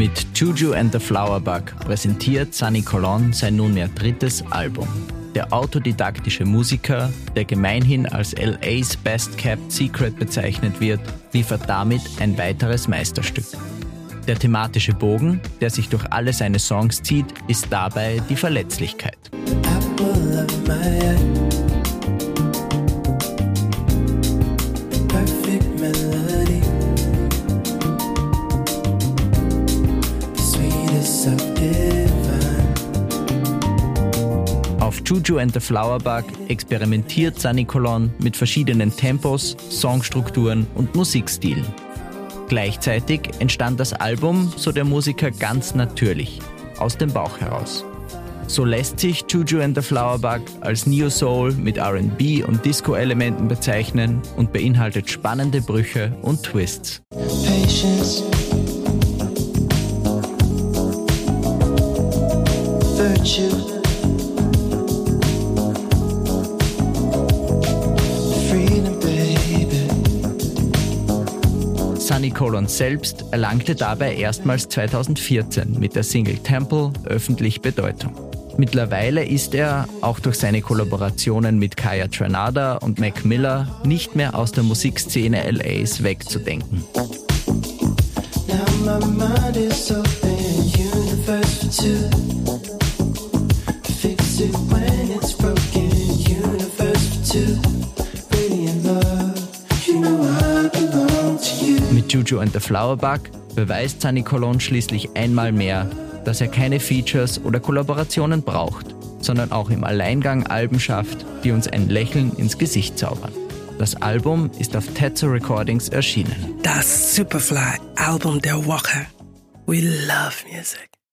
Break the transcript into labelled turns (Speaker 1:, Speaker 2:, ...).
Speaker 1: Mit Juju and the Flowerbug präsentiert Sunny Colon sein nunmehr drittes Album. Der autodidaktische Musiker, der gemeinhin als LA's Best Kept Secret bezeichnet wird, liefert damit ein weiteres Meisterstück. Der thematische Bogen, der sich durch alle seine Songs zieht, ist dabei die Verletzlichkeit. Auf Juju and the Flowerbug experimentiert Sunny Colon mit verschiedenen Tempos, Songstrukturen und Musikstilen. Gleichzeitig entstand das Album, so der Musiker, ganz natürlich, aus dem Bauch heraus. So lässt sich Juju and the Flowerbug als Neo Soul mit RB und Disco-Elementen bezeichnen und beinhaltet spannende Brüche und Twists. Patience. Virtue. Sunny Colon selbst erlangte dabei erstmals 2014 mit der Single Temple öffentlich Bedeutung. Mittlerweile ist er, auch durch seine Kollaborationen mit Kaya Tranada und Mac Miller, nicht mehr aus der Musikszene LAs wegzudenken. Now Juju and the Flowerbug beweist Sunny Colon schließlich einmal mehr, dass er keine Features oder Kollaborationen braucht, sondern auch im Alleingang Alben schafft, die uns ein Lächeln ins Gesicht zaubern. Das Album ist auf Tetsu Recordings erschienen. Das Superfly Album der Woche. We love music.